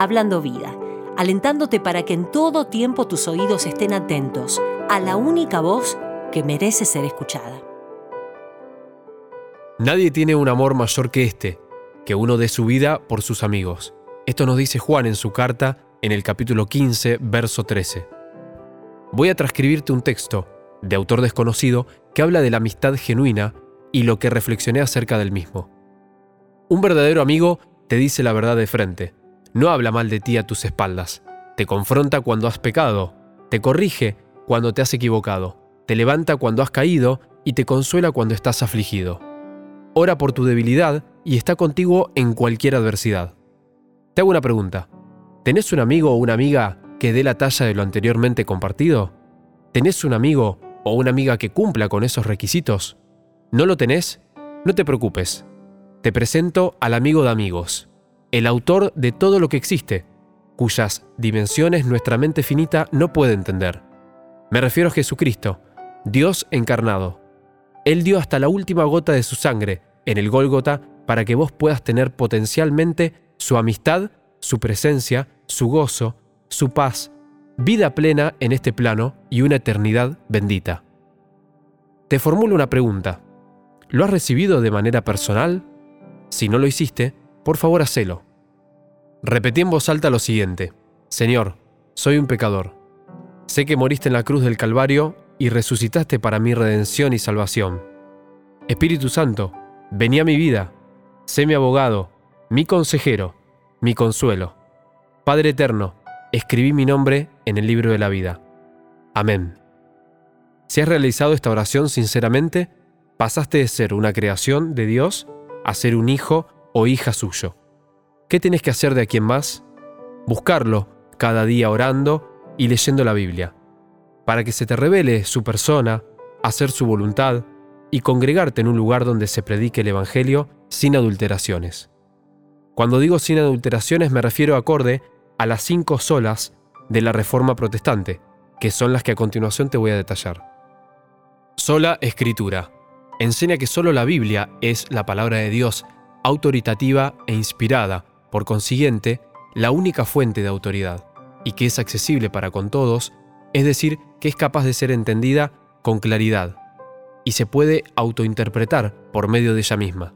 Hablando Vida, alentándote para que en todo tiempo tus oídos estén atentos a la única voz que merece ser escuchada. Nadie tiene un amor mayor que este, que uno dé su vida por sus amigos. Esto nos dice Juan en su carta en el capítulo 15, verso 13. Voy a transcribirte un texto, de autor desconocido, que habla de la amistad genuina y lo que reflexioné acerca del mismo. Un verdadero amigo te dice la verdad de frente, no habla mal de ti a tus espaldas, te confronta cuando has pecado, te corrige cuando te has equivocado, te levanta cuando has caído y te consuela cuando estás afligido. Ora por tu debilidad y está contigo en cualquier adversidad. Te hago una pregunta. ¿Tenés un amigo o una amiga que dé la talla de lo anteriormente compartido? ¿Tenés un amigo o una amiga que cumpla con esos requisitos? ¿No lo tenés? No te preocupes. Te presento al amigo de amigos, el autor de todo lo que existe, cuyas dimensiones nuestra mente finita no puede entender. Me refiero a Jesucristo, Dios encarnado. Él dio hasta la última gota de su sangre en el Gólgota para que vos puedas tener potencialmente su amistad, su presencia, su gozo, su paz, vida plena en este plano y una eternidad bendita. Te formulo una pregunta. ¿Lo has recibido de manera personal? Si no lo hiciste, por favor hacelo. Repetí en voz alta lo siguiente. Señor, soy un pecador. Sé que moriste en la cruz del Calvario y resucitaste para mi redención y salvación. Espíritu Santo, vení a mi vida. Sé mi abogado, mi consejero, mi consuelo. Padre eterno, escribí mi nombre en el libro de la vida. Amén. Si has realizado esta oración sinceramente, pasaste de ser una creación de Dios a ser un hijo o hija suyo. ¿Qué tienes que hacer de aquí en más? Buscarlo cada día orando y leyendo la Biblia, para que se te revele su persona, hacer su voluntad y congregarte en un lugar donde se predique el Evangelio sin adulteraciones. Cuando digo sin adulteraciones me refiero acorde a las cinco solas de la Reforma Protestante, que son las que a continuación te voy a detallar. Sola Escritura enseña que solo la Biblia es la palabra de Dios, autoritativa e inspirada, por consiguiente, la única fuente de autoridad, y que es accesible para con todos, es decir, que es capaz de ser entendida con claridad, y se puede autointerpretar por medio de ella misma.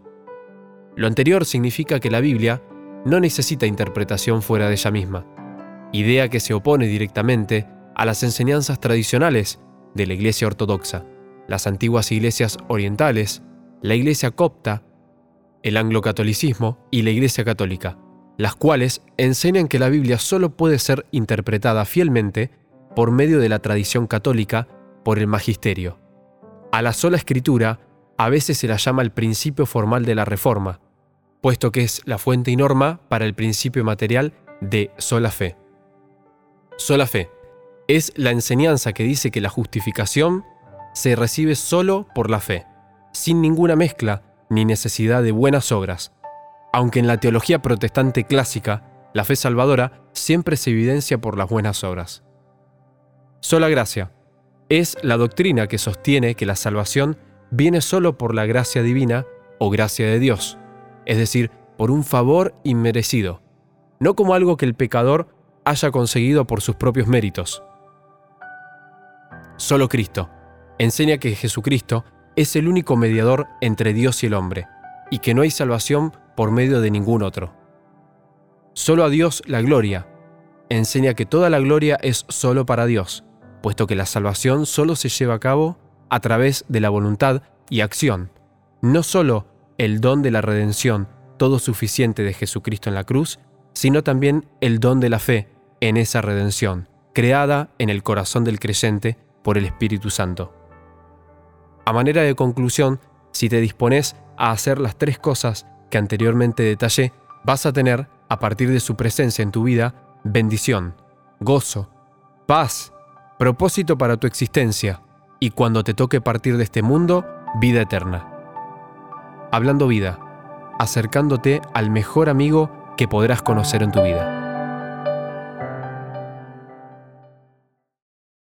Lo anterior significa que la Biblia no necesita interpretación fuera de ella misma, idea que se opone directamente a las enseñanzas tradicionales de la Iglesia Ortodoxa las antiguas iglesias orientales, la iglesia copta, el anglocatolicismo y la iglesia católica, las cuales enseñan que la Biblia solo puede ser interpretada fielmente por medio de la tradición católica por el magisterio. A la sola escritura a veces se la llama el principio formal de la Reforma, puesto que es la fuente y norma para el principio material de sola fe. Sola fe es la enseñanza que dice que la justificación se recibe solo por la fe, sin ninguna mezcla ni necesidad de buenas obras, aunque en la teología protestante clásica, la fe salvadora siempre se evidencia por las buenas obras. Sola gracia es la doctrina que sostiene que la salvación viene solo por la gracia divina o gracia de Dios, es decir, por un favor inmerecido, no como algo que el pecador haya conseguido por sus propios méritos. Solo Cristo, enseña que Jesucristo es el único mediador entre Dios y el hombre, y que no hay salvación por medio de ningún otro. Solo a Dios la gloria. Enseña que toda la gloria es solo para Dios, puesto que la salvación solo se lleva a cabo a través de la voluntad y acción, no solo el don de la redención todo suficiente de Jesucristo en la cruz, sino también el don de la fe en esa redención, creada en el corazón del creyente por el Espíritu Santo. A manera de conclusión, si te dispones a hacer las tres cosas que anteriormente detallé, vas a tener, a partir de su presencia en tu vida, bendición, gozo, paz, propósito para tu existencia y cuando te toque partir de este mundo, vida eterna. Hablando vida, acercándote al mejor amigo que podrás conocer en tu vida.